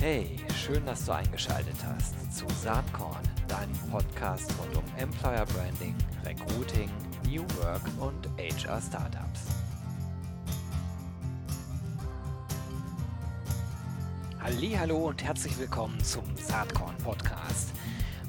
Hey, schön, dass du eingeschaltet hast zu Saatkorn, deinem Podcast rund um Employer Branding, Recruiting, New Work und HR Startups. Hallo und herzlich willkommen zum Saatkorn Podcast.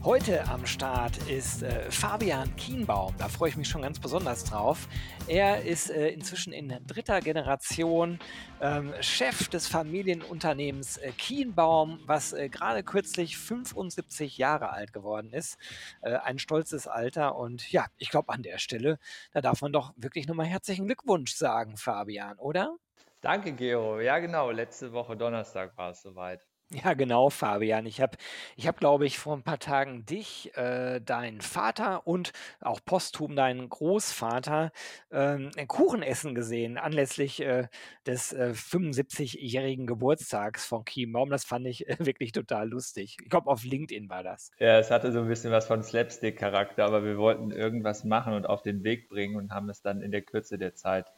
Heute am Start ist äh, Fabian Kienbaum. Da freue ich mich schon ganz besonders drauf. Er ist äh, inzwischen in dritter Generation ähm, Chef des Familienunternehmens äh, Kienbaum, was äh, gerade kürzlich 75 Jahre alt geworden ist. Äh, ein stolzes Alter. Und ja, ich glaube an der Stelle, da darf man doch wirklich nochmal herzlichen Glückwunsch sagen, Fabian, oder? Danke, Gero. Ja, genau. Letzte Woche Donnerstag war es soweit. Ja, genau, Fabian. Ich habe, ich habe, glaube ich, vor ein paar Tagen dich, äh, deinen Vater und auch posthum deinen Großvater ähm, ein Kuchenessen gesehen, anlässlich äh, des äh, 75-jährigen Geburtstags von Chiembaum. Das fand ich äh, wirklich total lustig. Ich glaube, auf LinkedIn war das. Ja, es hatte so ein bisschen was von Slapstick-Charakter, aber wir wollten irgendwas machen und auf den Weg bringen und haben es dann in der Kürze der Zeit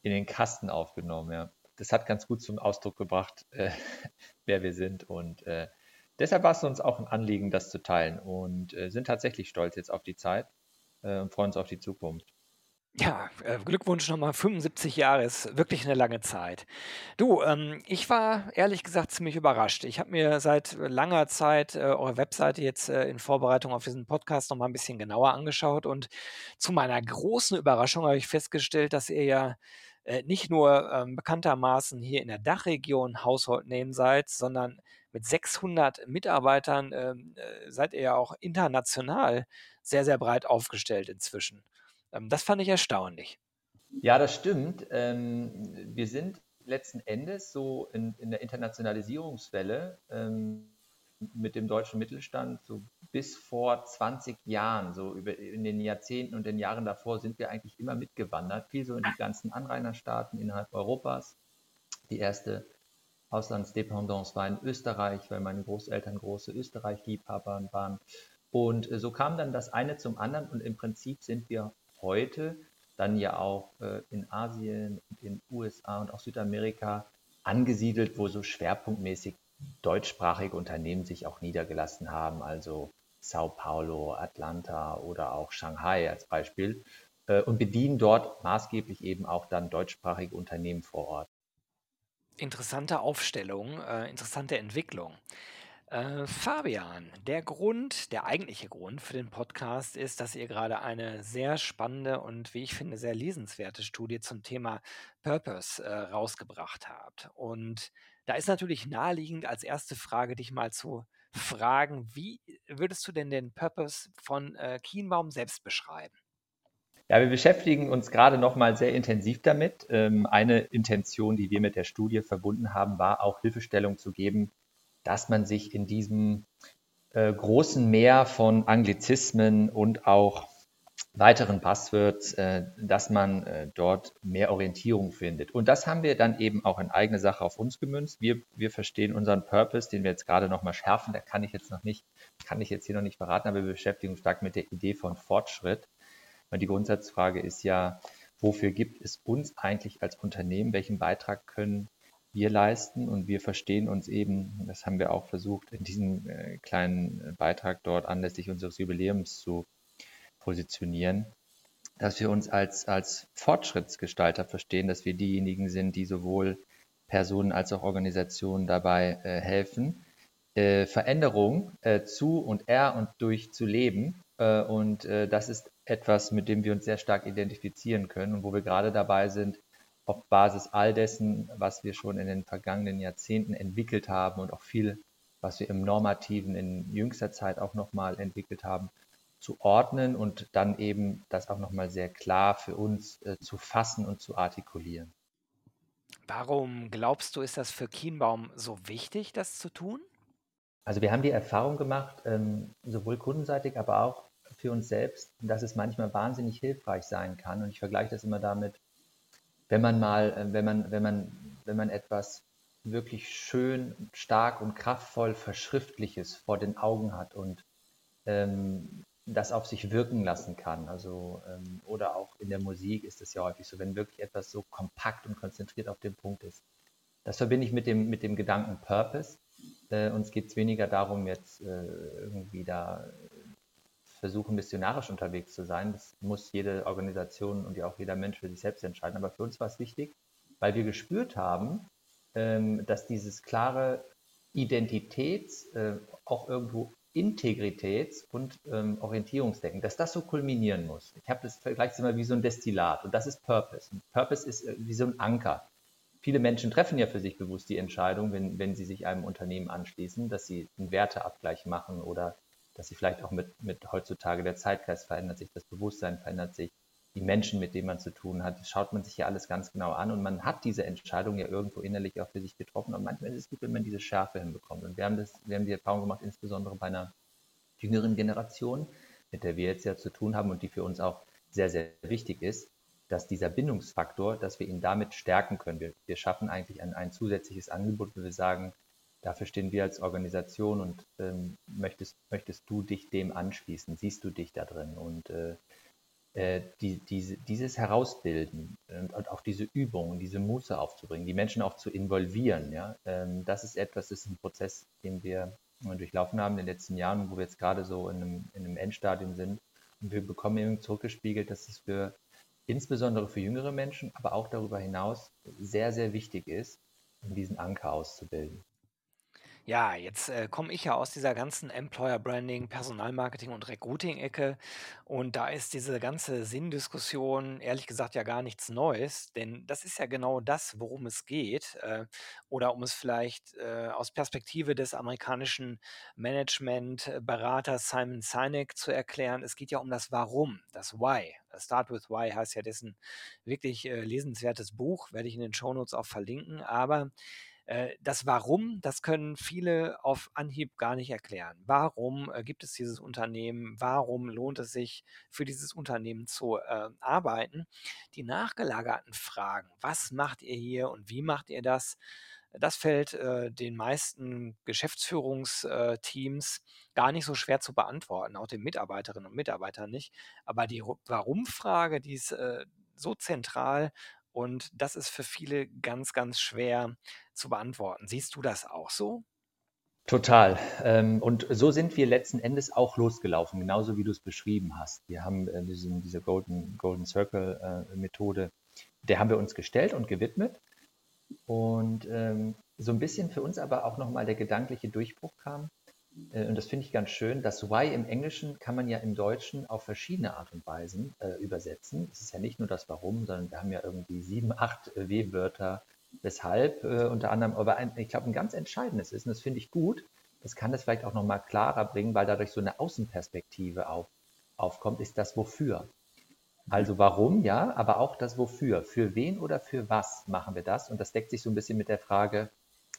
in den Kasten aufgenommen, ja das hat ganz gut zum Ausdruck gebracht, äh, wer wir sind. Und äh, deshalb war es uns auch ein Anliegen, das zu teilen und äh, sind tatsächlich stolz jetzt auf die Zeit äh, und freuen uns auf die Zukunft. Ja, äh, Glückwunsch nochmal, 75 Jahre ist wirklich eine lange Zeit. Du, ähm, ich war ehrlich gesagt ziemlich überrascht. Ich habe mir seit langer Zeit äh, eure Webseite jetzt äh, in Vorbereitung auf diesen Podcast nochmal ein bisschen genauer angeschaut und zu meiner großen Überraschung habe ich festgestellt, dass ihr ja äh, nicht nur ähm, bekanntermaßen hier in der Dachregion Household Name seid, sondern mit 600 Mitarbeitern ähm, äh, seid ihr ja auch international sehr, sehr breit aufgestellt inzwischen. Ähm, das fand ich erstaunlich. Ja, das stimmt. Ähm, wir sind letzten Endes so in, in der Internationalisierungswelle ähm, mit dem deutschen Mittelstand so bis vor 20 Jahren, so über, in den Jahrzehnten und den Jahren davor sind wir eigentlich immer mitgewandert, viel so in die ganzen Anrainerstaaten innerhalb Europas. Die erste Auslandsdependance war in Österreich, weil meine Großeltern große Österreich-Liebhaber waren. Und äh, so kam dann das eine zum anderen und im Prinzip sind wir heute dann ja auch äh, in Asien und in USA und auch Südamerika angesiedelt, wo so schwerpunktmäßig deutschsprachige Unternehmen sich auch niedergelassen haben, also Sao Paulo, Atlanta oder auch Shanghai als Beispiel äh, und bedienen dort maßgeblich eben auch dann deutschsprachige Unternehmen vor Ort. Interessante Aufstellung, äh, interessante Entwicklung. Äh, Fabian, der Grund, der eigentliche Grund für den Podcast ist, dass ihr gerade eine sehr spannende und wie ich finde sehr lesenswerte Studie zum Thema Purpose äh, rausgebracht habt. Und da ist natürlich naheliegend als erste Frage dich mal zu fragen, wie würdest du denn den Purpose von äh, Kienbaum selbst beschreiben? Ja, wir beschäftigen uns gerade noch mal sehr intensiv damit. Ähm, eine Intention, die wir mit der Studie verbunden haben, war auch Hilfestellung zu geben, dass man sich in diesem äh, großen Meer von Anglizismen und auch weiteren Passwords, äh, dass man äh, dort mehr Orientierung findet. Und das haben wir dann eben auch in eigene Sache auf uns gemünzt. Wir, wir verstehen unseren Purpose, den wir jetzt gerade noch mal schärfen. Da kann ich jetzt noch nicht, kann ich jetzt hier noch nicht verraten, aber wir beschäftigen uns stark mit der Idee von Fortschritt. Weil die Grundsatzfrage ist ja, wofür gibt es uns eigentlich als Unternehmen? Welchen Beitrag können wir leisten? Und wir verstehen uns eben, das haben wir auch versucht, in diesem äh, kleinen Beitrag dort anlässlich unseres Jubiläums zu positionieren, dass wir uns als, als Fortschrittsgestalter verstehen, dass wir diejenigen sind, die sowohl Personen als auch Organisationen dabei äh, helfen, äh, Veränderung äh, zu und er und durch zu leben. Äh, und äh, das ist etwas, mit dem wir uns sehr stark identifizieren können und wo wir gerade dabei sind, auf Basis all dessen, was wir schon in den vergangenen Jahrzehnten entwickelt haben und auch viel, was wir im Normativen in jüngster Zeit auch nochmal entwickelt haben, zu ordnen und dann eben das auch nochmal sehr klar für uns äh, zu fassen und zu artikulieren. Warum glaubst du, ist das für Kienbaum so wichtig, das zu tun? Also wir haben die Erfahrung gemacht, ähm, sowohl kundenseitig, aber auch für uns selbst, dass es manchmal wahnsinnig hilfreich sein kann. Und ich vergleiche das immer damit, wenn man mal, äh, wenn man, wenn man, wenn man etwas wirklich schön, stark und kraftvoll Verschriftliches vor den Augen hat und ähm, das auf sich wirken lassen kann. Also, ähm, oder auch in der Musik ist es ja häufig so, wenn wirklich etwas so kompakt und konzentriert auf den Punkt ist. Das verbinde ich mit dem, mit dem Gedanken Purpose. Äh, uns geht es weniger darum, jetzt äh, irgendwie da versuchen, missionarisch unterwegs zu sein. Das muss jede Organisation und ja auch jeder Mensch für sich selbst entscheiden. Aber für uns war es wichtig, weil wir gespürt haben, ähm, dass dieses klare Identitäts, äh, auch irgendwo Integritäts- und ähm, Orientierungsdenken, dass das so kulminieren muss. Ich habe das vergleicht immer wie so ein Destillat und das ist Purpose. Und Purpose ist äh, wie so ein Anker. Viele Menschen treffen ja für sich bewusst die Entscheidung, wenn, wenn sie sich einem Unternehmen anschließen, dass sie einen Werteabgleich machen oder dass sie vielleicht auch mit, mit heutzutage der Zeitgeist verändert sich, das Bewusstsein verändert sich, die Menschen, mit denen man zu tun hat, schaut man sich ja alles ganz genau an und man hat diese Entscheidung ja irgendwo innerlich auch für sich getroffen und manchmal ist es gut, wenn man diese Schärfe hinbekommt. Und wir haben, das, wir haben die Erfahrung gemacht, insbesondere bei einer jüngeren Generation, mit der wir jetzt ja zu tun haben und die für uns auch sehr, sehr wichtig ist, dass dieser Bindungsfaktor, dass wir ihn damit stärken können. Wir, wir schaffen eigentlich ein, ein zusätzliches Angebot, wo wir sagen, dafür stehen wir als Organisation und ähm, möchtest, möchtest du dich dem anschließen? Siehst du dich da drin? Und äh, äh, die, diese, dieses Herausbilden und, und, auch diese Übungen, diese Muße aufzubringen, die Menschen auch zu involvieren, ja, ähm, das ist etwas, das ist ein Prozess, den wir durchlaufen haben in den letzten Jahren, wo wir jetzt gerade so in einem, in einem Endstadium sind. Und wir bekommen eben zurückgespiegelt, dass es für insbesondere für jüngere Menschen, aber auch darüber hinaus sehr, sehr wichtig ist, um diesen Anker auszubilden. Ja, jetzt äh, komme ich ja aus dieser ganzen Employer Branding, Personalmarketing und Recruiting-Ecke. Und da ist diese ganze Sinndiskussion ehrlich gesagt ja gar nichts Neues, denn das ist ja genau das, worum es geht. Äh, oder um es vielleicht äh, aus Perspektive des amerikanischen Management-Beraters Simon Sinek zu erklären. Es geht ja um das Warum, das Why. Start with Why heißt ja dessen wirklich äh, lesenswertes Buch, werde ich in den Shownotes auch verlinken. Aber äh, das Warum, das können viele auf Anhieb gar nicht erklären. Warum äh, gibt es dieses Unternehmen? Warum lohnt es sich, für dieses Unternehmen zu äh, arbeiten? Die nachgelagerten Fragen, was macht ihr hier und wie macht ihr das? Das fällt äh, den meisten Geschäftsführungsteams gar nicht so schwer zu beantworten, auch den Mitarbeiterinnen und Mitarbeitern nicht. Aber die Warum-Frage, die ist äh, so zentral und das ist für viele ganz, ganz schwer zu beantworten. Siehst du das auch so? Total. Ähm, und so sind wir letzten Endes auch losgelaufen, genauso wie du es beschrieben hast. Wir haben äh, diesen, diese Golden, Golden Circle äh, Methode, der haben wir uns gestellt und gewidmet. Und ähm, so ein bisschen für uns aber auch nochmal der gedankliche Durchbruch kam, und das finde ich ganz schön, das Why im Englischen kann man ja im Deutschen auf verschiedene Art und Weisen äh, übersetzen. Es ist ja nicht nur das Warum, sondern wir haben ja irgendwie sieben, acht äh, W-Wörter, weshalb äh, unter anderem, aber ein, ich glaube, ein ganz entscheidendes ist, und das finde ich gut, das kann das vielleicht auch nochmal klarer bringen, weil dadurch so eine Außenperspektive auf, aufkommt, ist das Wofür. Also warum, ja, aber auch das Wofür. Für wen oder für was machen wir das? Und das deckt sich so ein bisschen mit der Frage,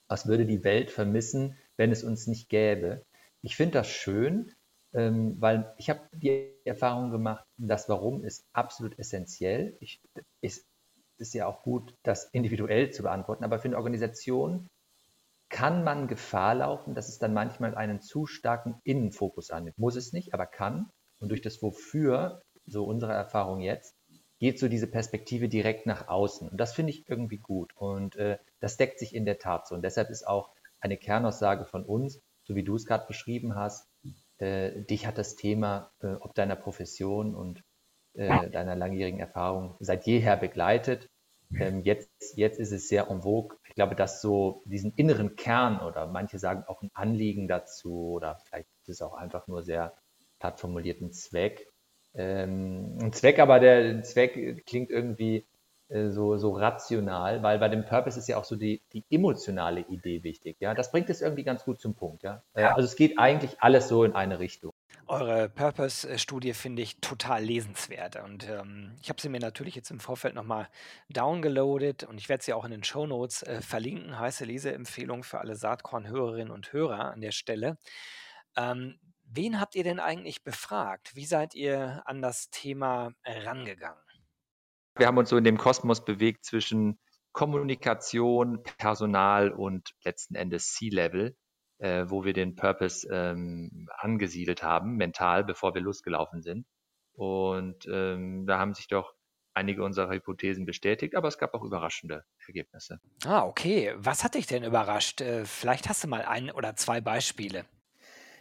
was würde die Welt vermissen, wenn es uns nicht gäbe. Ich finde das schön, ähm, weil ich habe die Erfahrung gemacht, das Warum ist absolut essentiell. Ich, ist, ist ja auch gut, das individuell zu beantworten, aber für eine Organisation kann man Gefahr laufen, dass es dann manchmal einen zu starken Innenfokus annimmt. Muss es nicht, aber kann. Und durch das Wofür, so unsere Erfahrung jetzt, geht so diese Perspektive direkt nach außen. Und das finde ich irgendwie gut. Und äh, das deckt sich in der Tat so. Und deshalb ist auch eine Kernaussage von uns, so wie du es gerade beschrieben hast, äh, dich hat das Thema, äh, ob deiner Profession und äh, deiner langjährigen Erfahrung seit jeher begleitet. Ähm, jetzt, jetzt ist es sehr en vogue. Ich glaube, dass so diesen inneren Kern oder manche sagen auch ein Anliegen dazu oder vielleicht ist es auch einfach nur sehr platt formulierten Zweck. Ähm, ein Zweck, aber der Zweck klingt irgendwie so, so rational, weil bei dem Purpose ist ja auch so die, die emotionale Idee wichtig. Ja, das bringt es irgendwie ganz gut zum Punkt. Ja? Äh, ja. Also es geht eigentlich alles so in eine Richtung. Eure Purpose-Studie finde ich total lesenswert und ähm, ich habe sie mir natürlich jetzt im Vorfeld nochmal downgeloadet und ich werde sie auch in den Show Notes äh, verlinken. Heiße Leseempfehlung für alle Saatkorn-Hörerinnen und Hörer an der Stelle. Ähm, wen habt ihr denn eigentlich befragt? Wie seid ihr an das Thema rangegangen? Wir haben uns so in dem Kosmos bewegt zwischen Kommunikation, Personal und letzten Endes C-Level, äh, wo wir den Purpose ähm, angesiedelt haben, mental, bevor wir losgelaufen sind. Und ähm, da haben sich doch einige unserer Hypothesen bestätigt, aber es gab auch überraschende Ergebnisse. Ah, okay. Was hat dich denn überrascht? Äh, vielleicht hast du mal ein oder zwei Beispiele.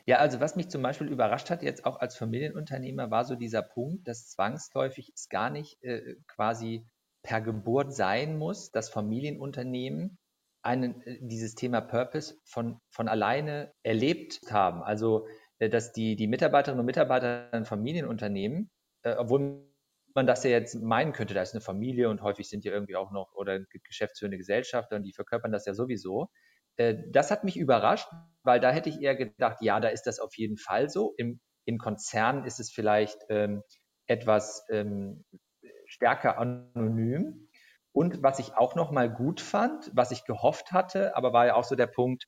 Ja, also was mich zum Beispiel überrascht hat, jetzt auch als Familienunternehmer, war so dieser Punkt, dass zwangsläufig es gar nicht äh, quasi per Geburt sein muss, dass Familienunternehmen einen, äh, dieses Thema Purpose von, von alleine erlebt haben. Also, äh, dass die, die Mitarbeiterinnen und Mitarbeiter in Familienunternehmen, äh, obwohl man das ja jetzt meinen könnte, da ist eine Familie und häufig sind ja irgendwie auch noch oder geschäftsführende Gesellschafter und die verkörpern das ja sowieso. Äh, das hat mich überrascht, weil da hätte ich eher gedacht, ja, da ist das auf jeden Fall so. Im, in Konzernen ist es vielleicht ähm, etwas ähm, stärker anonym. Und was ich auch noch mal gut fand, was ich gehofft hatte, aber war ja auch so der Punkt,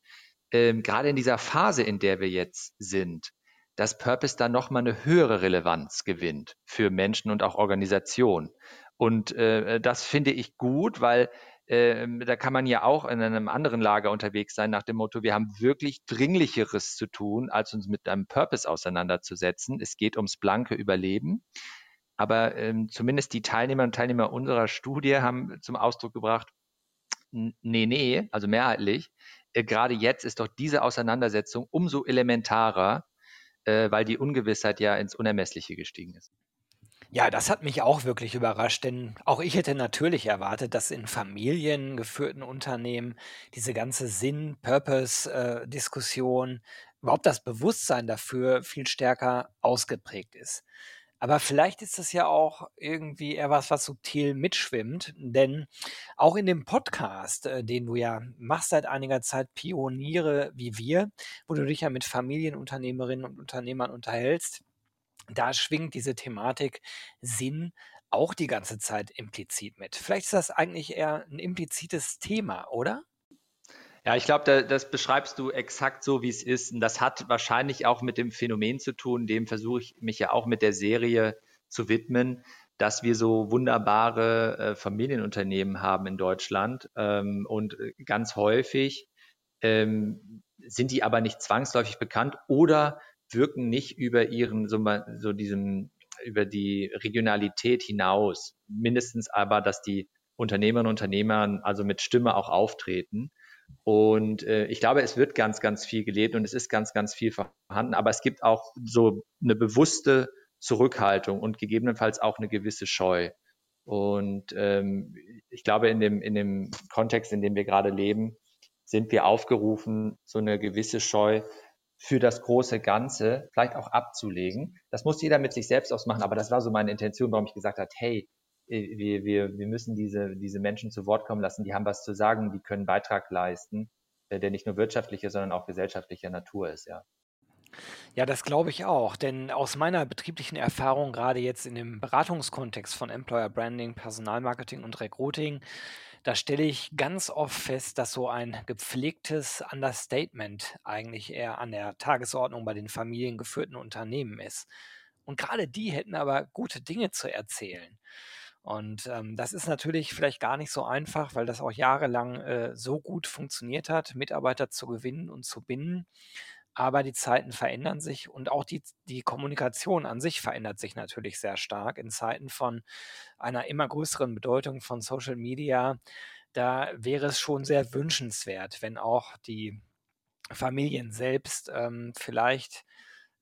ähm, gerade in dieser Phase, in der wir jetzt sind, dass Purpose dann noch mal eine höhere Relevanz gewinnt für Menschen und auch Organisationen. Und äh, das finde ich gut, weil ähm, da kann man ja auch in einem anderen Lager unterwegs sein, nach dem Motto, wir haben wirklich Dringlicheres zu tun, als uns mit einem Purpose auseinanderzusetzen. Es geht ums blanke Überleben. Aber ähm, zumindest die Teilnehmer und Teilnehmer unserer Studie haben zum Ausdruck gebracht, nee, nee, also mehrheitlich, äh, gerade jetzt ist doch diese Auseinandersetzung umso elementarer, äh, weil die Ungewissheit ja ins Unermessliche gestiegen ist. Ja, das hat mich auch wirklich überrascht, denn auch ich hätte natürlich erwartet, dass in familiengeführten Unternehmen diese ganze Sinn-Purpose-Diskussion, überhaupt das Bewusstsein dafür viel stärker ausgeprägt ist. Aber vielleicht ist das ja auch irgendwie eher was, was subtil mitschwimmt, denn auch in dem Podcast, äh, den du ja machst seit einiger Zeit, Pioniere wie wir, wo du dich ja mit Familienunternehmerinnen und Unternehmern unterhältst, da schwingt diese Thematik Sinn auch die ganze Zeit implizit mit. Vielleicht ist das eigentlich eher ein implizites Thema, oder? Ja, ich glaube, da, das beschreibst du exakt so, wie es ist. Und das hat wahrscheinlich auch mit dem Phänomen zu tun, dem versuche ich mich ja auch mit der Serie zu widmen, dass wir so wunderbare äh, Familienunternehmen haben in Deutschland. Ähm, und äh, ganz häufig ähm, sind die aber nicht zwangsläufig bekannt oder wirken nicht über ihren, so, so diesem, über die Regionalität hinaus. Mindestens aber, dass die Unternehmerinnen und Unternehmer also mit Stimme auch auftreten. Und äh, ich glaube, es wird ganz, ganz viel gelebt und es ist ganz, ganz viel vorhanden. Aber es gibt auch so eine bewusste Zurückhaltung und gegebenenfalls auch eine gewisse Scheu. Und ähm, ich glaube, in dem, in dem Kontext, in dem wir gerade leben, sind wir aufgerufen, so eine gewisse Scheu für das große Ganze vielleicht auch abzulegen. Das muss jeder mit sich selbst ausmachen, aber das war so meine Intention, warum ich gesagt habe, hey, äh, wir, wir, wir müssen diese, diese Menschen zu Wort kommen lassen, die haben was zu sagen, die können Beitrag leisten, äh, der nicht nur wirtschaftlicher, sondern auch gesellschaftlicher Natur ist, ja. Ja, das glaube ich auch, denn aus meiner betrieblichen Erfahrung, gerade jetzt in dem Beratungskontext von Employer Branding, Personalmarketing und Recruiting, da stelle ich ganz oft fest, dass so ein gepflegtes Understatement eigentlich eher an der Tagesordnung bei den familiengeführten Unternehmen ist. Und gerade die hätten aber gute Dinge zu erzählen. Und ähm, das ist natürlich vielleicht gar nicht so einfach, weil das auch jahrelang äh, so gut funktioniert hat, Mitarbeiter zu gewinnen und zu binden. Aber die Zeiten verändern sich und auch die, die Kommunikation an sich verändert sich natürlich sehr stark in Zeiten von einer immer größeren Bedeutung von Social Media. Da wäre es schon sehr wünschenswert, wenn auch die Familien selbst ähm, vielleicht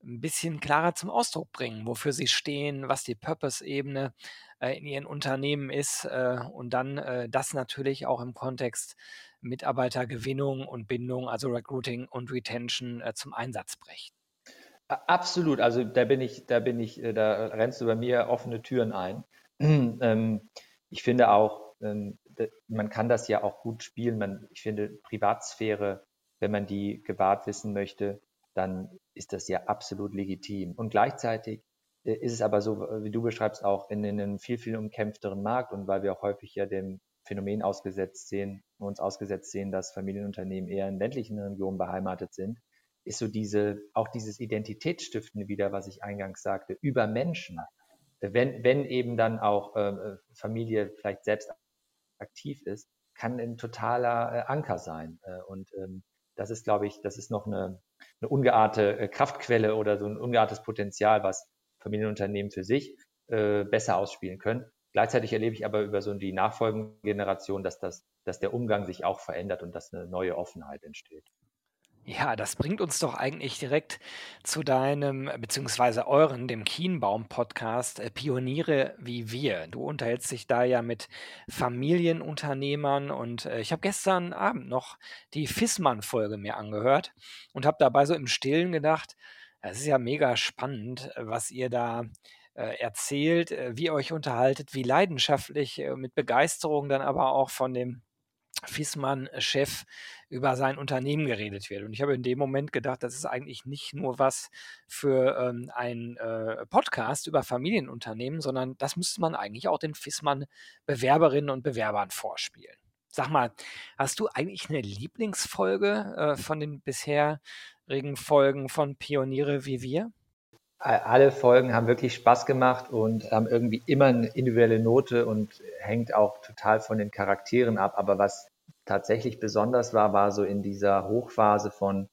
ein bisschen klarer zum Ausdruck bringen, wofür sie stehen, was die Purpose-Ebene äh, in ihren Unternehmen ist äh, und dann äh, das natürlich auch im Kontext Mitarbeitergewinnung und Bindung, also Recruiting und Retention äh, zum Einsatz brächten. Absolut, also da bin ich, da bin ich, äh, da rennst du bei mir offene Türen ein. ähm, ich finde auch, ähm, man kann das ja auch gut spielen. Ich finde Privatsphäre, wenn man die gewahrt wissen möchte, dann ist das ja absolut legitim. Und gleichzeitig äh, ist es aber so, wie du beschreibst, auch in einem viel, viel umkämpfteren Markt und weil wir auch häufig ja dem Phänomen ausgesetzt sehen, uns ausgesetzt sehen, dass Familienunternehmen eher in ländlichen Regionen beheimatet sind, ist so diese, auch dieses Identitätsstiftende wieder, was ich eingangs sagte, über Menschen. Wenn, wenn eben dann auch äh, Familie vielleicht selbst aktiv ist, kann ein totaler äh, Anker sein. Äh, und ähm, das ist, glaube ich, das ist noch eine, eine ungeahnte äh, Kraftquelle oder so ein ungeahntes Potenzial, was Familienunternehmen für sich äh, besser ausspielen können. Gleichzeitig erlebe ich aber über so die nachfolgende Generation, dass, das, dass der Umgang sich auch verändert und dass eine neue Offenheit entsteht. Ja, das bringt uns doch eigentlich direkt zu deinem, beziehungsweise euren, dem Kienbaum-Podcast, äh, Pioniere wie wir. Du unterhältst dich da ja mit Familienunternehmern und äh, ich habe gestern Abend noch die Fissmann-Folge mir angehört und habe dabei so im Stillen gedacht, es ist ja mega spannend, was ihr da erzählt, äh, wie ihr euch unterhaltet, wie leidenschaftlich, äh, mit Begeisterung dann aber auch von dem Fissmann-Chef über sein Unternehmen geredet wird. Und ich habe in dem Moment gedacht, das ist eigentlich nicht nur was für ähm, ein äh, Podcast über Familienunternehmen, sondern das müsste man eigentlich auch den Fissmann-Bewerberinnen und Bewerbern vorspielen. Sag mal, hast du eigentlich eine Lieblingsfolge äh, von den bisherigen Folgen von Pioniere wie wir? Alle Folgen haben wirklich Spaß gemacht und haben irgendwie immer eine individuelle Note und hängt auch total von den Charakteren ab. Aber was tatsächlich besonders war, war so in dieser Hochphase von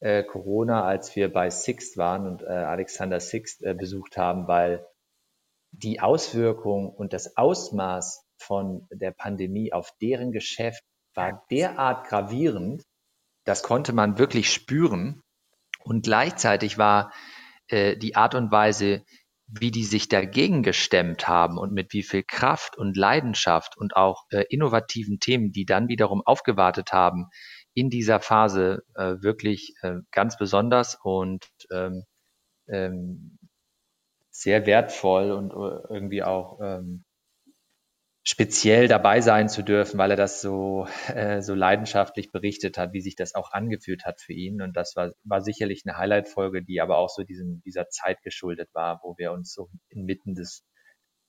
äh, Corona, als wir bei Sixt waren und äh, Alexander Sixt äh, besucht haben, weil die Auswirkung und das Ausmaß von der Pandemie auf deren Geschäft war derart gravierend, das konnte man wirklich spüren. Und gleichzeitig war äh, die Art und Weise, wie die sich dagegen gestemmt haben und mit wie viel Kraft und Leidenschaft und auch äh, innovativen Themen, die dann wiederum aufgewartet haben, in dieser Phase äh, wirklich äh, ganz besonders und ähm, ähm, sehr wertvoll und äh, irgendwie auch ähm, speziell dabei sein zu dürfen, weil er das so, äh, so leidenschaftlich berichtet hat, wie sich das auch angefühlt hat für ihn. Und das war, war sicherlich eine Highlight-Folge, die aber auch so diesem, dieser Zeit geschuldet war, wo wir uns so inmitten des,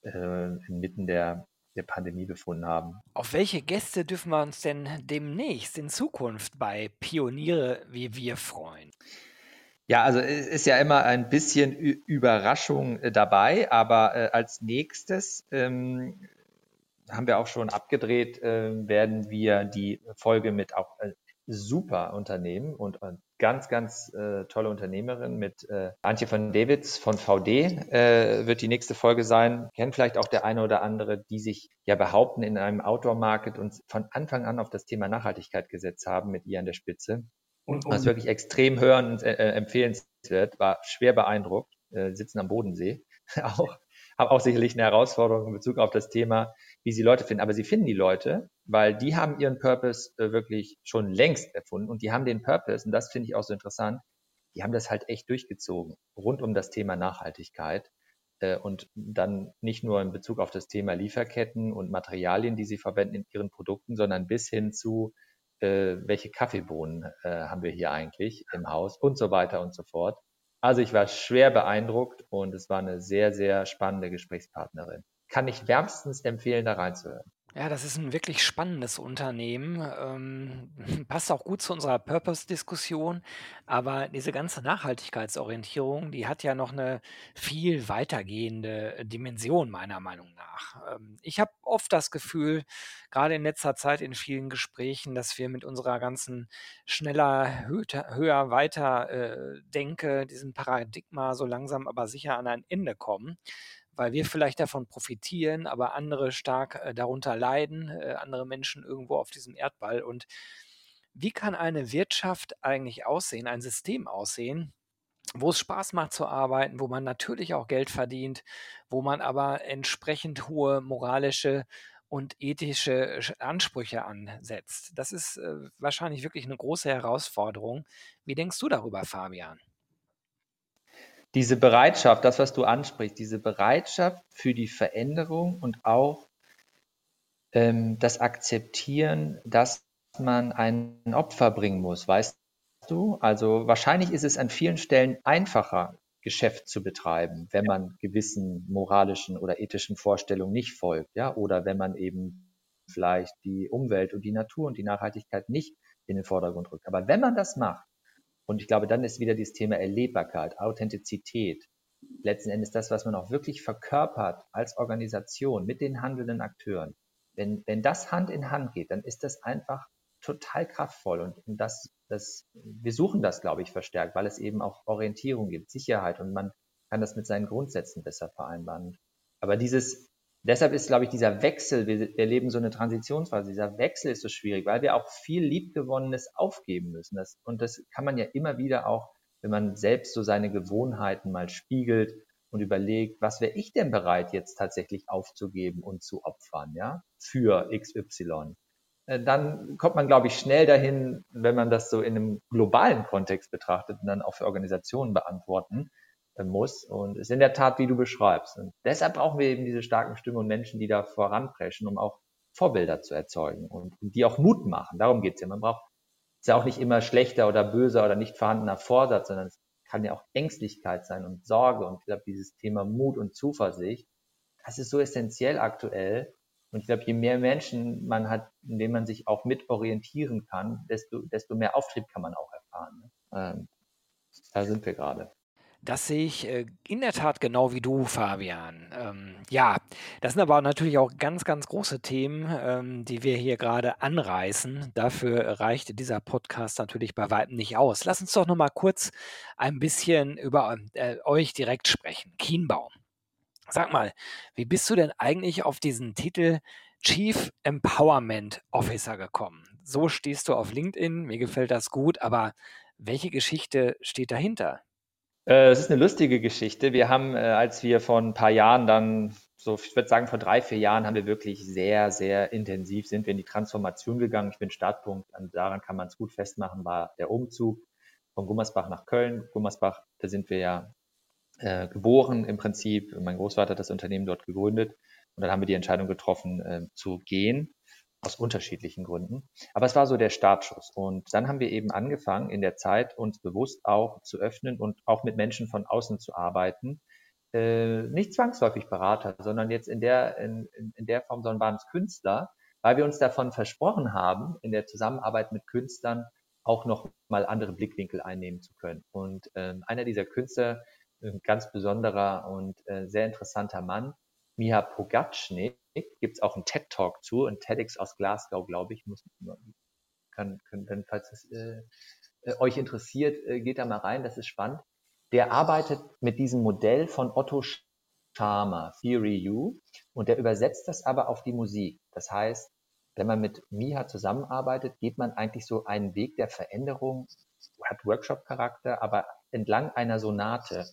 äh, inmitten der, der Pandemie befunden haben. Auf welche Gäste dürfen wir uns denn demnächst in Zukunft bei Pioniere wie wir freuen? Ja, also es ist ja immer ein bisschen Überraschung äh, dabei, aber äh, als nächstes ähm, haben wir auch schon abgedreht, äh, werden wir die Folge mit auch äh, super Unternehmen und äh, ganz, ganz äh, tolle Unternehmerin mit äh, Antje von Davids von VD äh, wird die nächste Folge sein. Kennt vielleicht auch der eine oder andere, die sich ja behaupten in einem Outdoor-Market und von Anfang an auf das Thema Nachhaltigkeit gesetzt haben mit ihr an der Spitze. Und, und. Was wirklich extrem hören und äh, äh, empfehlenswert, war schwer beeindruckt, äh, sitzen am Bodensee. auch, haben auch sicherlich eine Herausforderung in Bezug auf das Thema wie sie Leute finden. Aber sie finden die Leute, weil die haben ihren Purpose äh, wirklich schon längst erfunden und die haben den Purpose, und das finde ich auch so interessant, die haben das halt echt durchgezogen, rund um das Thema Nachhaltigkeit. Äh, und dann nicht nur in Bezug auf das Thema Lieferketten und Materialien, die sie verwenden in ihren Produkten, sondern bis hin zu, äh, welche Kaffeebohnen haben wir hier eigentlich im Haus und so weiter und so fort. Also ich war schwer beeindruckt und es war eine sehr, sehr spannende Gesprächspartnerin kann ich wärmstens empfehlen, da reinzuhören. Ja, das ist ein wirklich spannendes Unternehmen. Ähm, passt auch gut zu unserer Purpose-Diskussion. Aber diese ganze Nachhaltigkeitsorientierung, die hat ja noch eine viel weitergehende Dimension, meiner Meinung nach. Ähm, ich habe oft das Gefühl, gerade in letzter Zeit in vielen Gesprächen, dass wir mit unserer ganzen schneller, höher, weiter äh, Denke, diesem Paradigma so langsam aber sicher an ein Ende kommen weil wir vielleicht davon profitieren, aber andere stark äh, darunter leiden, äh, andere Menschen irgendwo auf diesem Erdball. Und wie kann eine Wirtschaft eigentlich aussehen, ein System aussehen, wo es Spaß macht zu arbeiten, wo man natürlich auch Geld verdient, wo man aber entsprechend hohe moralische und ethische Ansprüche ansetzt. Das ist äh, wahrscheinlich wirklich eine große Herausforderung. Wie denkst du darüber, Fabian? Diese Bereitschaft, das, was du ansprichst, diese Bereitschaft für die Veränderung und auch ähm, das Akzeptieren, dass man ein Opfer bringen muss, weißt du? Also wahrscheinlich ist es an vielen Stellen einfacher, Geschäft zu betreiben, wenn man gewissen moralischen oder ethischen Vorstellungen nicht folgt, ja, oder wenn man eben vielleicht die Umwelt und die Natur und die Nachhaltigkeit nicht in den Vordergrund rückt. Aber wenn man das macht, und ich glaube, dann ist wieder dieses Thema Erlebbarkeit, Authentizität. Letzten Endes das, was man auch wirklich verkörpert als Organisation mit den handelnden Akteuren. Wenn, wenn das Hand in Hand geht, dann ist das einfach total kraftvoll und, und das, das, wir suchen das, glaube ich, verstärkt, weil es eben auch Orientierung gibt, Sicherheit und man kann das mit seinen Grundsätzen besser vereinbaren. Aber dieses, Deshalb ist, glaube ich, dieser Wechsel, wir, erleben so eine Transitionsphase, dieser Wechsel ist so schwierig, weil wir auch viel Liebgewonnenes aufgeben müssen. Das, und das kann man ja immer wieder auch, wenn man selbst so seine Gewohnheiten mal spiegelt und überlegt, was wäre ich denn bereit, jetzt tatsächlich aufzugeben und zu opfern, ja, für XY. Äh, dann kommt man, glaube ich, schnell dahin, wenn man das so in einem globalen Kontext betrachtet und dann auch für Organisationen beantworten, muss. Und ist in der Tat, wie du beschreibst. Und deshalb brauchen wir eben diese starken Stimmen und Menschen, die da voranpreschen, um auch Vorbilder zu erzeugen und, die auch Mut machen. Darum geht's ja. Man braucht, es ist ja auch nicht immer schlechter oder böser oder nicht vorhandener Vorsatz, sondern es kann ja auch Ängstlichkeit sein und Sorge. Und ich glaube, dieses Thema Mut und Zuversicht, das ist so essentiell aktuell. Und ich glaube, je mehr Menschen man hat, in denen man sich auch mit orientieren kann, desto, desto mehr Auftrieb kann man auch erfahren. Ne? Ähm, da sind wir gerade. Das sehe ich äh, in der Tat genau wie du, Fabian. Ähm, ja, das sind aber natürlich auch ganz, ganz große Themen, ähm, die wir hier gerade anreißen. Dafür reicht dieser Podcast natürlich bei weitem nicht aus. Lass uns doch noch mal kurz ein bisschen über äh, euch direkt sprechen. Kienbaum. Sag mal, wie bist du denn eigentlich auf diesen Titel Chief Empowerment Officer gekommen? So stehst du auf LinkedIn, mir gefällt das gut, aber welche Geschichte steht dahinter? Äh, es ist eine lustige Geschichte. Wir haben, äh, als wir vor ein paar Jahren dann, so ich würde sagen vor drei, vier Jahren, haben wir wirklich sehr, sehr intensiv sind wir in die Transformation gegangen. Ich bin Startpunkt, daran kann man es gut festmachen, war der Umzug von Gummersbach nach Köln. Gummersbach, da sind wir ja äh, geboren im Prinzip. Mein Großvater hat das Unternehmen dort gegründet und dann haben wir die Entscheidung getroffen, äh, zu gehen aus unterschiedlichen Gründen. Aber es war so der Startschuss. Und dann haben wir eben angefangen, in der Zeit uns bewusst auch zu öffnen und auch mit Menschen von außen zu arbeiten. Äh, nicht zwangsläufig Berater, sondern jetzt in der, in, in der Form, sondern waren es Künstler, weil wir uns davon versprochen haben, in der Zusammenarbeit mit Künstlern auch noch mal andere Blickwinkel einnehmen zu können. Und äh, einer dieser Künstler, ein ganz besonderer und äh, sehr interessanter Mann, Miha Pogacnik, gibt es auch einen TED-Talk zu, ein TEDx aus Glasgow, glaube ich. Muss, kann, können, wenn, falls es äh, äh, euch interessiert, äh, geht da mal rein, das ist spannend. Der arbeitet mit diesem Modell von Otto Scharmer, Theory U, und der übersetzt das aber auf die Musik. Das heißt, wenn man mit Miha zusammenarbeitet, geht man eigentlich so einen Weg der Veränderung, hat Workshop-Charakter, aber entlang einer Sonate.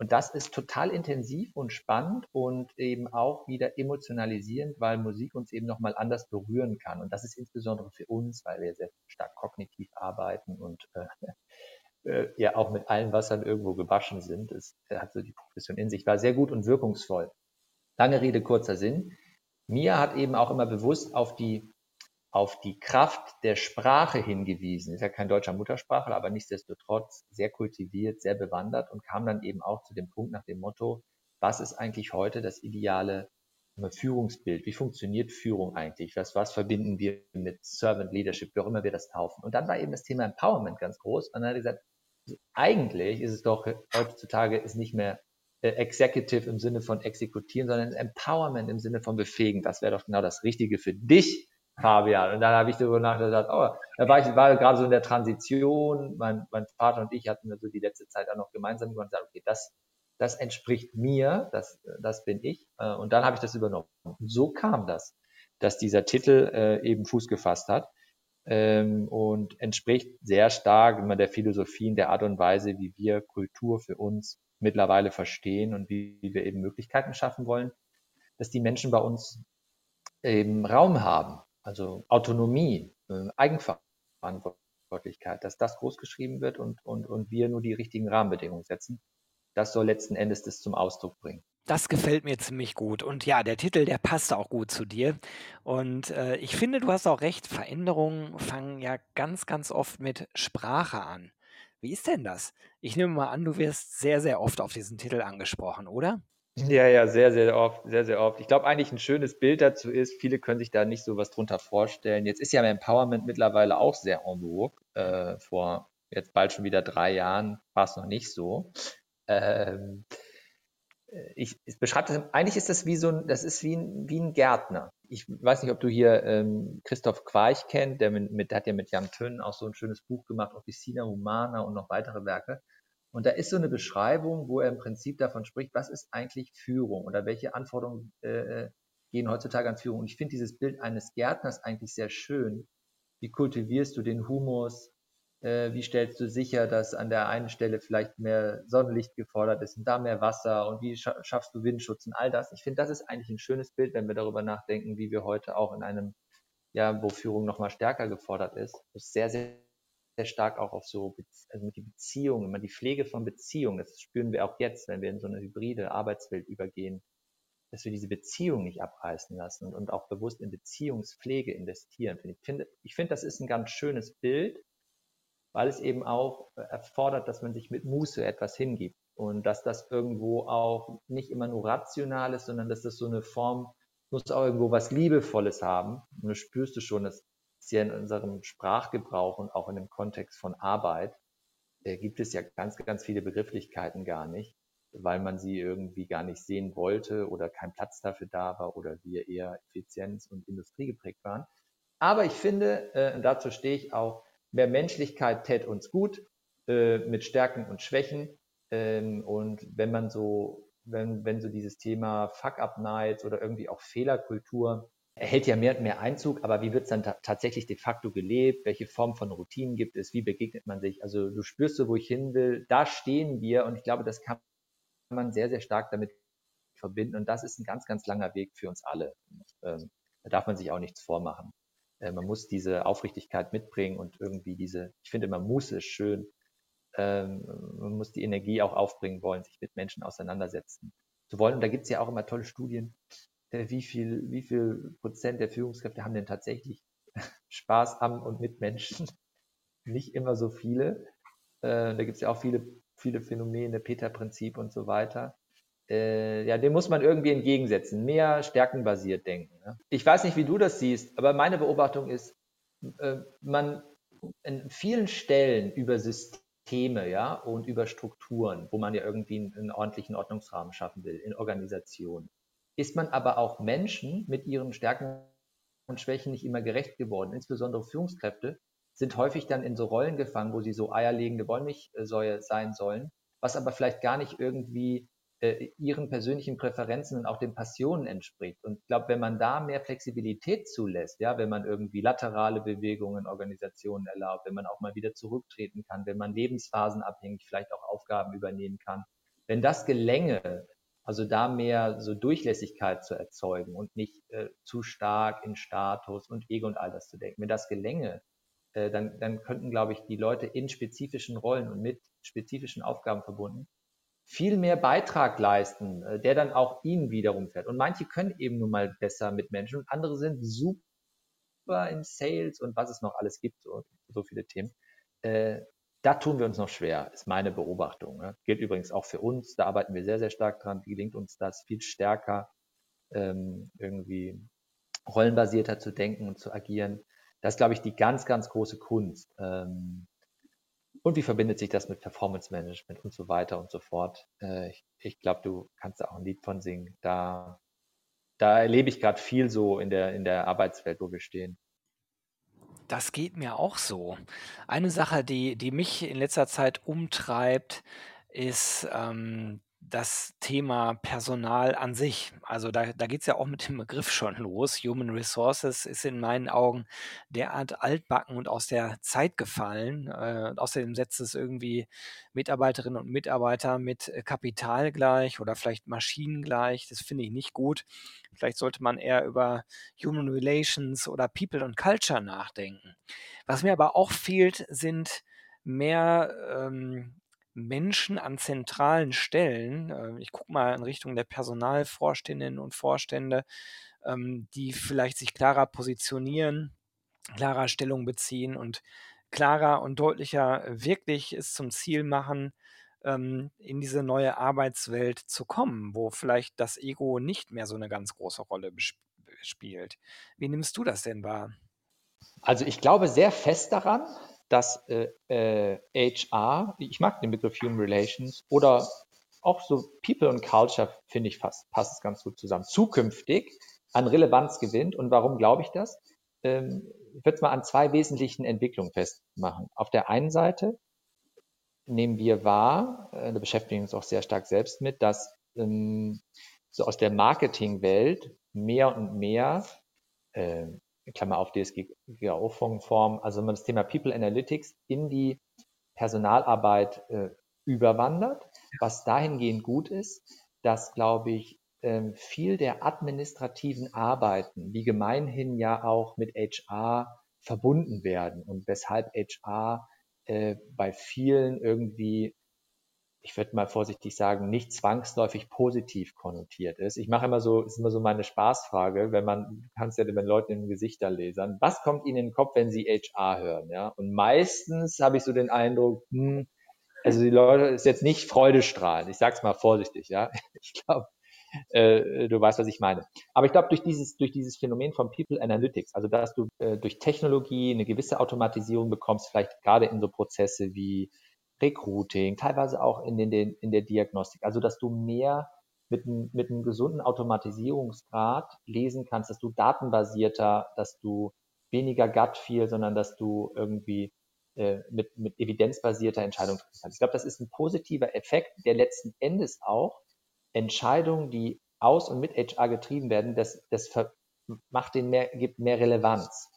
Und das ist total intensiv und spannend und eben auch wieder emotionalisierend, weil Musik uns eben nochmal anders berühren kann. Und das ist insbesondere für uns, weil wir sehr stark kognitiv arbeiten und äh, äh, ja auch mit allen Wassern irgendwo gewaschen sind. Es hat so die Profession in sich, war sehr gut und wirkungsvoll. Lange Rede, kurzer Sinn. Mia hat eben auch immer bewusst auf die auf die Kraft der Sprache hingewiesen. Ist ja kein deutscher Muttersprachler, aber nichtsdestotrotz sehr kultiviert, sehr bewandert und kam dann eben auch zu dem Punkt nach dem Motto, was ist eigentlich heute das ideale Führungsbild? Wie funktioniert Führung eigentlich? Was, was verbinden wir mit Servant Leadership, wie auch immer wir das taufen? Und dann war eben das Thema Empowerment ganz groß. Und dann hat er gesagt, eigentlich ist es doch heutzutage ist nicht mehr äh, Executive im Sinne von exekutieren, sondern Empowerment im Sinne von befähigen. Das wäre doch genau das Richtige für dich Fabian. Und dann habe ich darüber nachgedacht, oh, da war ich war gerade so in der Transition. Mein, mein Vater und ich hatten also die letzte Zeit auch noch gemeinsam gemacht und gesagt, okay, das, das entspricht mir, das, das bin ich. Äh, und dann habe ich das übernommen. Und so kam das, dass dieser Titel äh, eben Fuß gefasst hat ähm, und entspricht sehr stark immer der Philosophie und der Art und Weise, wie wir Kultur für uns mittlerweile verstehen und wie wir eben Möglichkeiten schaffen wollen, dass die Menschen bei uns eben Raum haben, also Autonomie, äh, Eigenverantwortlichkeit, dass das großgeschrieben wird und, und, und wir nur die richtigen Rahmenbedingungen setzen. Das soll letzten Endes das zum Ausdruck bringen. Das gefällt mir ziemlich gut. Und ja, der Titel, der passt auch gut zu dir. Und äh, ich finde, du hast auch recht, Veränderungen fangen ja ganz, ganz oft mit Sprache an. Wie ist denn das? Ich nehme mal an, du wirst sehr, sehr oft auf diesen Titel angesprochen, oder? Ja, ja, sehr, sehr oft, sehr, sehr oft. Ich glaube eigentlich ein schönes Bild dazu ist, viele können sich da nicht so was drunter vorstellen. Jetzt ist ja Empowerment mittlerweile auch sehr en vogue. Äh, vor jetzt bald schon wieder drei Jahren war es noch nicht so. Ähm, äh, ich, ich beschreibe das, eigentlich ist das wie so ein, das ist wie ein, wie ein Gärtner. Ich weiß nicht, ob du hier ähm, Christoph Quaich kennt, der mit, der hat ja mit Jan Tönn auch so ein schönes Buch gemacht, Officina Humana und noch weitere Werke. Und da ist so eine Beschreibung, wo er im Prinzip davon spricht, was ist eigentlich Führung oder welche Anforderungen äh, gehen heutzutage an Führung. Und ich finde dieses Bild eines Gärtners eigentlich sehr schön. Wie kultivierst du den Humus? Äh, wie stellst du sicher, dass an der einen Stelle vielleicht mehr Sonnenlicht gefordert ist und da mehr Wasser und wie schaffst du Windschutz und all das? Ich finde, das ist eigentlich ein schönes Bild, wenn wir darüber nachdenken, wie wir heute auch in einem, ja, wo Führung nochmal stärker gefordert ist, ist sehr, sehr, sehr stark auch auf so, also mit die Beziehungen, immer die Pflege von Beziehungen. Das spüren wir auch jetzt, wenn wir in so eine hybride Arbeitswelt übergehen, dass wir diese Beziehung nicht abreißen lassen und auch bewusst in Beziehungspflege investieren. Ich finde, ich finde, das ist ein ganz schönes Bild, weil es eben auch äh, erfordert, dass man sich mit Muße etwas hingibt und dass das irgendwo auch nicht immer nur rational ist, sondern dass das so eine Form muss auch irgendwo was Liebevolles haben. Und das spürst du schon, dass ja in unserem Sprachgebrauch und auch in dem Kontext von Arbeit äh, gibt es ja ganz, ganz viele Begrifflichkeiten gar nicht, weil man sie irgendwie gar nicht sehen wollte oder kein Platz dafür da war oder wir eher Effizienz und Industrie geprägt waren. Aber ich finde, äh, dazu stehe ich auch, Mehr Menschlichkeit tät uns gut, äh, mit Stärken und Schwächen. Ähm, und wenn man so, wenn, wenn so dieses Thema Fuck-Up-Nights oder irgendwie auch Fehlerkultur erhält ja mehr und mehr Einzug, aber wie wird es dann tatsächlich de facto gelebt? Welche Form von Routinen gibt es? Wie begegnet man sich? Also du spürst so, wo ich hin will. Da stehen wir und ich glaube, das kann man sehr, sehr stark damit verbinden. Und das ist ein ganz, ganz langer Weg für uns alle. Ähm, da darf man sich auch nichts vormachen. Äh, man muss diese Aufrichtigkeit mitbringen und irgendwie diese, ich finde immer Muße ist schön. Ähm, man muss die Energie auch aufbringen wollen, sich mit Menschen auseinandersetzen zu wollen. Und da gibt es ja auch immer tolle Studien, wie viel, wie viel Prozent der Führungskräfte haben denn tatsächlich Spaß am und mit Menschen? Nicht immer so viele. Äh, da gibt es ja auch viele, viele Phänomene, Peter-Prinzip und so weiter äh, ja, dem muss man irgendwie entgegensetzen, mehr stärkenbasiert denken. Ne? Ich weiß nicht, wie du das siehst, aber meine Beobachtung ist, äh, man in vielen Stellen über Systeme, ja, und über Strukturen, wo man ja irgendwie einen, einen ordentlichen Ordnungsrahmen schaffen will, in Organisationen, ist man aber auch Menschen mit ihren Stärken und Schwächen nicht immer gerecht geworden. Insbesondere Führungskräfte sind häufig dann in so Rollen gefangen, wo sie so eierlegende Wollmilchsäue sein sollen, was aber vielleicht gar nicht irgendwie äh, ihren persönlichen Präferenzen und auch den Passionen entspricht. Und ich glaube, wenn man da mehr Flexibilität zulässt, ja, wenn man irgendwie laterale Bewegungen in Organisationen erlaubt, wenn man auch mal wieder zurücktreten kann, wenn man lebensphasenabhängig vielleicht auch Aufgaben übernehmen kann, wenn das gelänge, also da mehr so Durchlässigkeit zu erzeugen und nicht äh, zu stark in Status und Ego und all das zu denken, wenn das gelänge, äh, dann, dann könnten, glaube ich, die Leute in spezifischen Rollen und mit spezifischen Aufgaben verbunden viel mehr Beitrag leisten, äh, der dann auch ihnen wiederum fährt. Und manche können eben nun mal besser mit Menschen und andere sind super im Sales und was es noch alles gibt, so, so viele Themen. Da tun wir uns noch schwer, ist meine Beobachtung. Ne? Gilt übrigens auch für uns, da arbeiten wir sehr, sehr stark dran. Wie gelingt uns das viel stärker, ähm, irgendwie rollenbasierter zu denken und zu agieren? Das ist, glaube ich, die ganz, ganz große Kunst. Ähm, und wie verbindet sich das mit Performance Management und so weiter und so fort? Äh, ich, ich glaube, du kannst da auch ein Lied von singen. Da, da erlebe ich gerade viel so in der, in der Arbeitswelt, wo wir stehen. Das geht mir auch so. Eine Sache, die, die mich in letzter Zeit umtreibt, ist ähm, das Thema Personal an sich. Also da, da geht es ja auch mit dem Begriff schon los. Human Resources ist in meinen Augen derart altbacken und aus der Zeit gefallen. Äh, außerdem setzt es irgendwie Mitarbeiterinnen und Mitarbeiter mit Kapital gleich oder vielleicht Maschinen gleich. Das finde ich nicht gut. Vielleicht sollte man eher über Human Relations oder People und Culture nachdenken. Was mir aber auch fehlt, sind mehr ähm, Menschen an zentralen Stellen, äh, ich gucke mal in Richtung der Personalvorständinnen und Vorstände, ähm, die vielleicht sich klarer positionieren, klarer Stellung beziehen und klarer und deutlicher wirklich es zum Ziel machen, ähm, in diese neue Arbeitswelt zu kommen, wo vielleicht das Ego nicht mehr so eine ganz große Rolle spielt. Wie nimmst du das denn wahr? Also ich glaube sehr fest daran, dass äh, äh, HR, ich mag den Begriff Human Relations oder auch so People und Culture, finde ich fast, passt es ganz gut zusammen, zukünftig an Relevanz gewinnt. Und warum glaube ich das? Ähm, ich würde es mal an zwei wesentlichen Entwicklungen festmachen. Auf der einen Seite nehmen wir wahr, äh, da beschäftigen wir uns auch sehr stark selbst mit, dass ähm, so aus der Marketingwelt mehr und mehr, äh, Klammer auf DSGVO-Form, also wenn man das Thema People Analytics in die Personalarbeit äh, überwandert, was dahingehend gut ist, dass, glaube ich, ähm, viel der administrativen Arbeiten, die gemeinhin ja auch mit HR verbunden werden und weshalb HR äh, bei vielen irgendwie, ich würde mal vorsichtig sagen, nicht zwangsläufig positiv konnotiert ist. Ich mache immer so, ist immer so meine Spaßfrage, wenn man, du kannst ja den Leuten in den Gesichter lesern, was kommt ihnen in den Kopf, wenn sie HR hören, ja? Und meistens habe ich so den Eindruck, hm, also die Leute ist jetzt nicht freudestrahlend. Ich sag's mal vorsichtig, ja. Ich glaube, äh, du weißt, was ich meine. Aber ich glaube, durch dieses, durch dieses Phänomen von People Analytics, also dass du äh, durch Technologie eine gewisse Automatisierung bekommst, vielleicht gerade in so Prozesse wie Recruiting, teilweise auch in, den, in der Diagnostik, also dass du mehr mit, mit einem gesunden Automatisierungsgrad lesen kannst, dass du datenbasierter, dass du weniger Gut feel, sondern dass du irgendwie äh, mit, mit evidenzbasierter Entscheidung treffen kannst. Ich glaube, das ist ein positiver Effekt, der letzten Endes auch Entscheidungen, die aus und mit HR getrieben werden, das, das macht den mehr, gibt mehr Relevanz.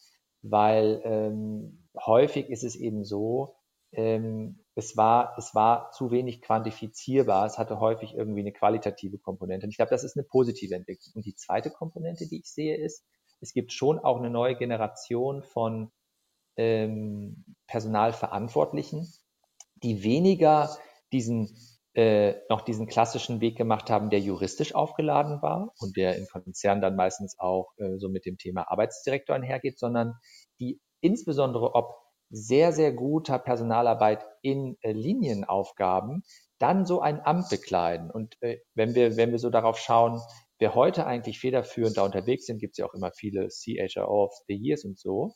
Weil ähm, häufig ist es eben so, ähm, es, war, es war zu wenig quantifizierbar, es hatte häufig irgendwie eine qualitative Komponente. Und ich glaube, das ist eine positive Entwicklung. Und die zweite Komponente, die ich sehe, ist, es gibt schon auch eine neue Generation von ähm, Personalverantwortlichen, die weniger diesen äh, noch diesen klassischen Weg gemacht haben, der juristisch aufgeladen war und der in Konzernen dann meistens auch äh, so mit dem Thema Arbeitsdirektor einhergeht, sondern die insbesondere ob sehr, sehr guter Personalarbeit in äh, Linienaufgaben dann so ein Amt bekleiden. Und äh, wenn wir, wenn wir so darauf schauen, wer heute eigentlich federführend da unterwegs sind, gibt es ja auch immer viele CHRO of the Years und so,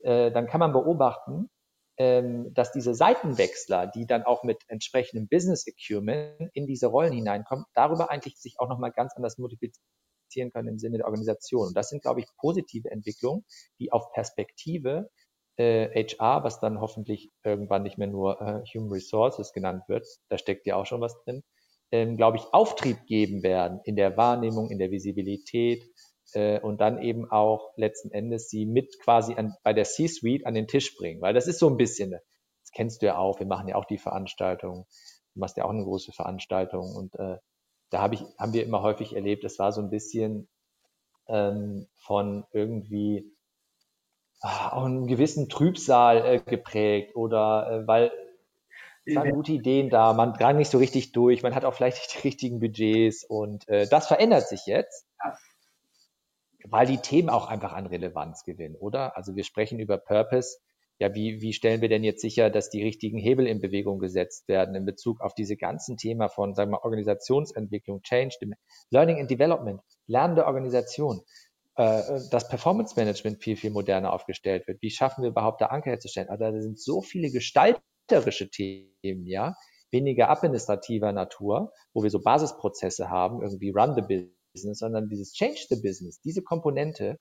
äh, dann kann man beobachten, ähm, dass diese Seitenwechsler, die dann auch mit entsprechendem Business Acumen in diese Rollen hineinkommen, darüber eigentlich sich auch nochmal ganz anders multiplizieren können im Sinne der Organisation. Und das sind, glaube ich, positive Entwicklungen, die auf Perspektive äh, HR, was dann hoffentlich irgendwann nicht mehr nur äh, Human Resources genannt wird, da steckt ja auch schon was drin, ähm, glaube ich, Auftrieb geben werden in der Wahrnehmung, in der Visibilität, äh, und dann eben auch letzten Endes sie mit quasi an, bei der C-Suite an den Tisch bringen. Weil das ist so ein bisschen, das kennst du ja auch, wir machen ja auch die Veranstaltung, du machst ja auch eine große Veranstaltung und äh, da hab ich, haben wir immer häufig erlebt, es war so ein bisschen ähm, von irgendwie auch einen gewissen Trübsal äh, geprägt oder äh, weil es waren gute Ideen da, man drang nicht so richtig durch, man hat auch vielleicht nicht die richtigen Budgets und äh, das verändert sich jetzt. Weil die Themen auch einfach an Relevanz gewinnen, oder? Also wir sprechen über Purpose. Ja, wie, wie stellen wir denn jetzt sicher, dass die richtigen Hebel in Bewegung gesetzt werden in Bezug auf diese ganzen Themen von, sagen wir, Organisationsentwicklung, Change, Learning and Development, lernende Organisation, äh, dass Performance Management viel, viel moderner aufgestellt wird. Wie schaffen wir überhaupt da Anker herzustellen? Also da sind so viele gestalterische Themen, ja, weniger administrativer Natur, wo wir so Basisprozesse haben, irgendwie Run the Business Business, sondern dieses Change the Business, diese Komponente,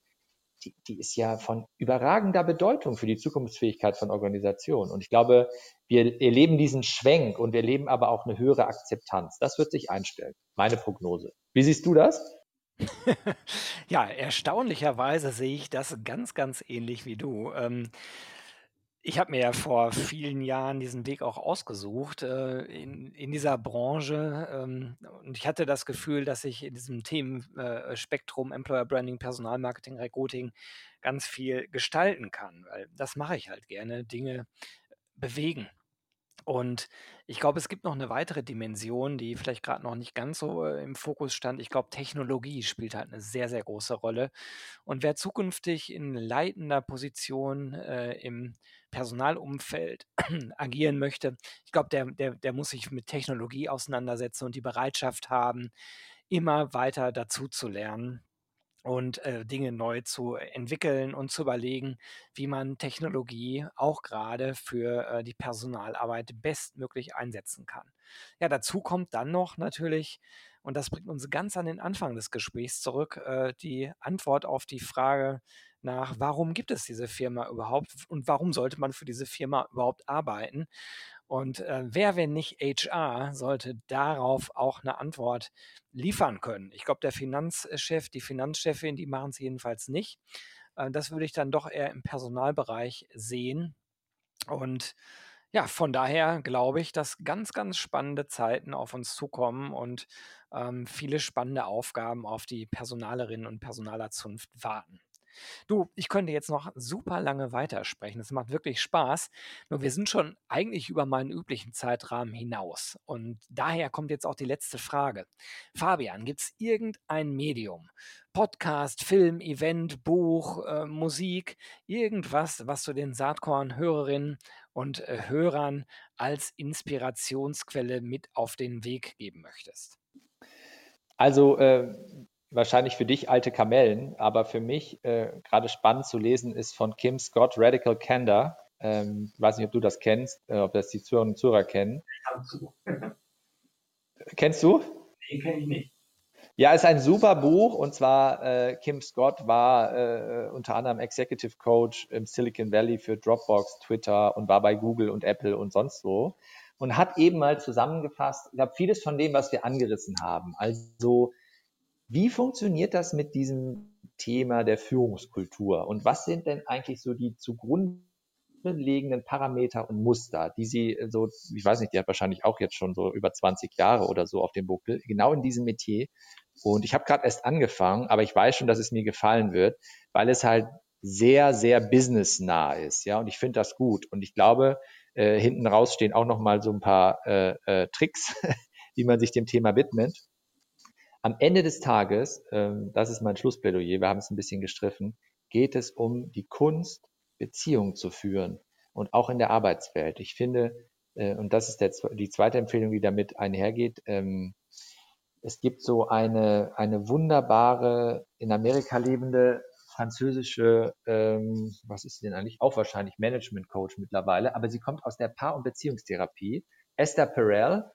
die, die ist ja von überragender Bedeutung für die Zukunftsfähigkeit von Organisationen. Und ich glaube, wir erleben diesen Schwenk und wir erleben aber auch eine höhere Akzeptanz. Das wird sich einstellen. Meine Prognose. Wie siehst du das? ja, erstaunlicherweise sehe ich das ganz, ganz ähnlich wie du. Ähm, ich habe mir ja vor vielen Jahren diesen Weg auch ausgesucht äh, in, in dieser Branche ähm, und ich hatte das Gefühl, dass ich in diesem Themenspektrum äh, Employer Branding, Personalmarketing, Recruiting ganz viel gestalten kann, weil das mache ich halt gerne, Dinge bewegen. Und ich glaube, es gibt noch eine weitere Dimension, die vielleicht gerade noch nicht ganz so äh, im Fokus stand. Ich glaube, Technologie spielt halt eine sehr, sehr große Rolle. Und wer zukünftig in leitender Position äh, im Personalumfeld agieren möchte, ich glaube, der, der, der muss sich mit Technologie auseinandersetzen und die Bereitschaft haben, immer weiter dazu zu lernen und äh, Dinge neu zu entwickeln und zu überlegen, wie man Technologie auch gerade für äh, die Personalarbeit bestmöglich einsetzen kann. Ja, dazu kommt dann noch natürlich, und das bringt uns ganz an den Anfang des Gesprächs zurück, äh, die Antwort auf die Frage nach, warum gibt es diese Firma überhaupt und warum sollte man für diese Firma überhaupt arbeiten? Und äh, wer, wenn nicht HR, sollte darauf auch eine Antwort liefern können? Ich glaube, der Finanzchef, die Finanzchefin, die machen es jedenfalls nicht. Äh, das würde ich dann doch eher im Personalbereich sehen. Und ja, von daher glaube ich, dass ganz, ganz spannende Zeiten auf uns zukommen und ähm, viele spannende Aufgaben auf die Personalerinnen und Personalerzunft warten. Du, ich könnte jetzt noch super lange weitersprechen. Es macht wirklich Spaß. Nur wir sind schon eigentlich über meinen üblichen Zeitrahmen hinaus. Und daher kommt jetzt auch die letzte Frage. Fabian, gibt es irgendein Medium, Podcast, Film, Event, Buch, äh, Musik, irgendwas, was du den Saatkorn-Hörerinnen und äh, Hörern als Inspirationsquelle mit auf den Weg geben möchtest? Also äh, wahrscheinlich für dich alte Kamellen, aber für mich äh, gerade spannend zu lesen ist von Kim Scott Radical Candor. Ähm, ich weiß nicht, ob du das kennst, äh, ob das die Zuhörerinnen und Zuhörer kennen. Kennst du? Den kenne ich nicht. Ja, ist ein super Buch und zwar äh, Kim Scott war äh, unter anderem Executive Coach im Silicon Valley für Dropbox, Twitter und war bei Google und Apple und sonst wo und hat eben mal zusammengefasst, ich glaube, vieles von dem, was wir angerissen haben. Also wie funktioniert das mit diesem Thema der Führungskultur? Und was sind denn eigentlich so die zugrunde liegenden Parameter und Muster, die Sie so, ich weiß nicht, die hat wahrscheinlich auch jetzt schon so über 20 Jahre oder so auf dem Buckel, genau in diesem Metier. Und ich habe gerade erst angefangen, aber ich weiß schon, dass es mir gefallen wird, weil es halt sehr, sehr businessnah ist. Ja, und ich finde das gut. Und ich glaube, äh, hinten raus stehen auch noch mal so ein paar äh, äh, Tricks, wie man sich dem Thema widmet. Am Ende des Tages, ähm, das ist mein Schlussplädoyer, wir haben es ein bisschen gestriffen, geht es um die Kunst, Beziehungen zu führen und auch in der Arbeitswelt. Ich finde, äh, und das ist der, die zweite Empfehlung, die damit einhergeht, ähm, es gibt so eine, eine wunderbare, in Amerika lebende französische, ähm, was ist sie denn eigentlich? Auch wahrscheinlich Management Coach mittlerweile, aber sie kommt aus der Paar- und Beziehungstherapie. Esther Perel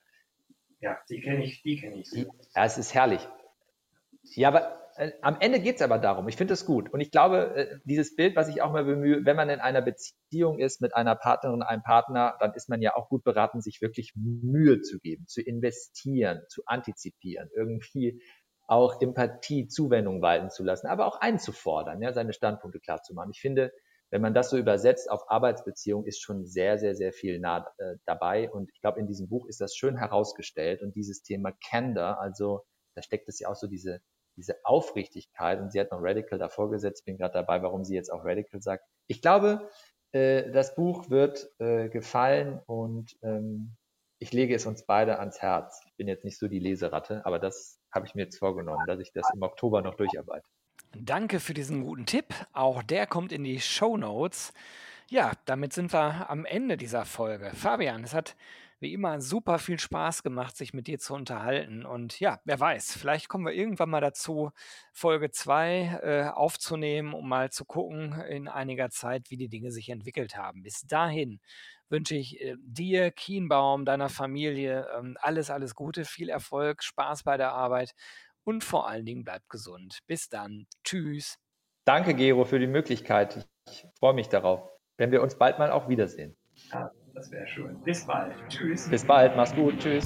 ja, die kenne ich, die kenne ich. Ja, es ist herrlich. Ja, aber äh, am Ende geht es aber darum. Ich finde es gut. Und ich glaube, äh, dieses Bild, was ich auch mal bemühe, wenn man in einer Beziehung ist mit einer Partnerin, einem Partner, dann ist man ja auch gut beraten, sich wirklich Mühe zu geben, zu investieren, zu antizipieren, irgendwie auch Empathie, Zuwendung walten zu lassen, aber auch einzufordern, ja, seine Standpunkte klar zu machen. Ich finde, wenn man das so übersetzt auf Arbeitsbeziehung, ist schon sehr, sehr, sehr viel nah äh, dabei. Und ich glaube, in diesem Buch ist das schön herausgestellt. Und dieses Thema Candor, also da steckt es ja auch so diese, diese Aufrichtigkeit. Und sie hat noch Radical davor gesetzt. Ich bin gerade dabei, warum sie jetzt auch Radical sagt. Ich glaube, äh, das Buch wird äh, gefallen und ähm, ich lege es uns beide ans Herz. Ich bin jetzt nicht so die Leseratte, aber das habe ich mir jetzt vorgenommen, dass ich das im Oktober noch durcharbeite. Danke für diesen guten Tipp. Auch der kommt in die Show Notes. Ja, damit sind wir am Ende dieser Folge. Fabian, es hat wie immer super viel Spaß gemacht, sich mit dir zu unterhalten. Und ja, wer weiß, vielleicht kommen wir irgendwann mal dazu, Folge 2 äh, aufzunehmen, um mal zu gucken in einiger Zeit, wie die Dinge sich entwickelt haben. Bis dahin wünsche ich äh, dir, Kienbaum, deiner Familie ähm, alles, alles Gute, viel Erfolg, Spaß bei der Arbeit und vor allen Dingen bleibt gesund. Bis dann. Tschüss. Danke, Gero, für die Möglichkeit. Ich freue mich darauf, wenn wir uns bald mal auch wiedersehen. Ja, das wäre schön. Bis bald. Tschüss. Bis bald. Mach's gut. Tschüss.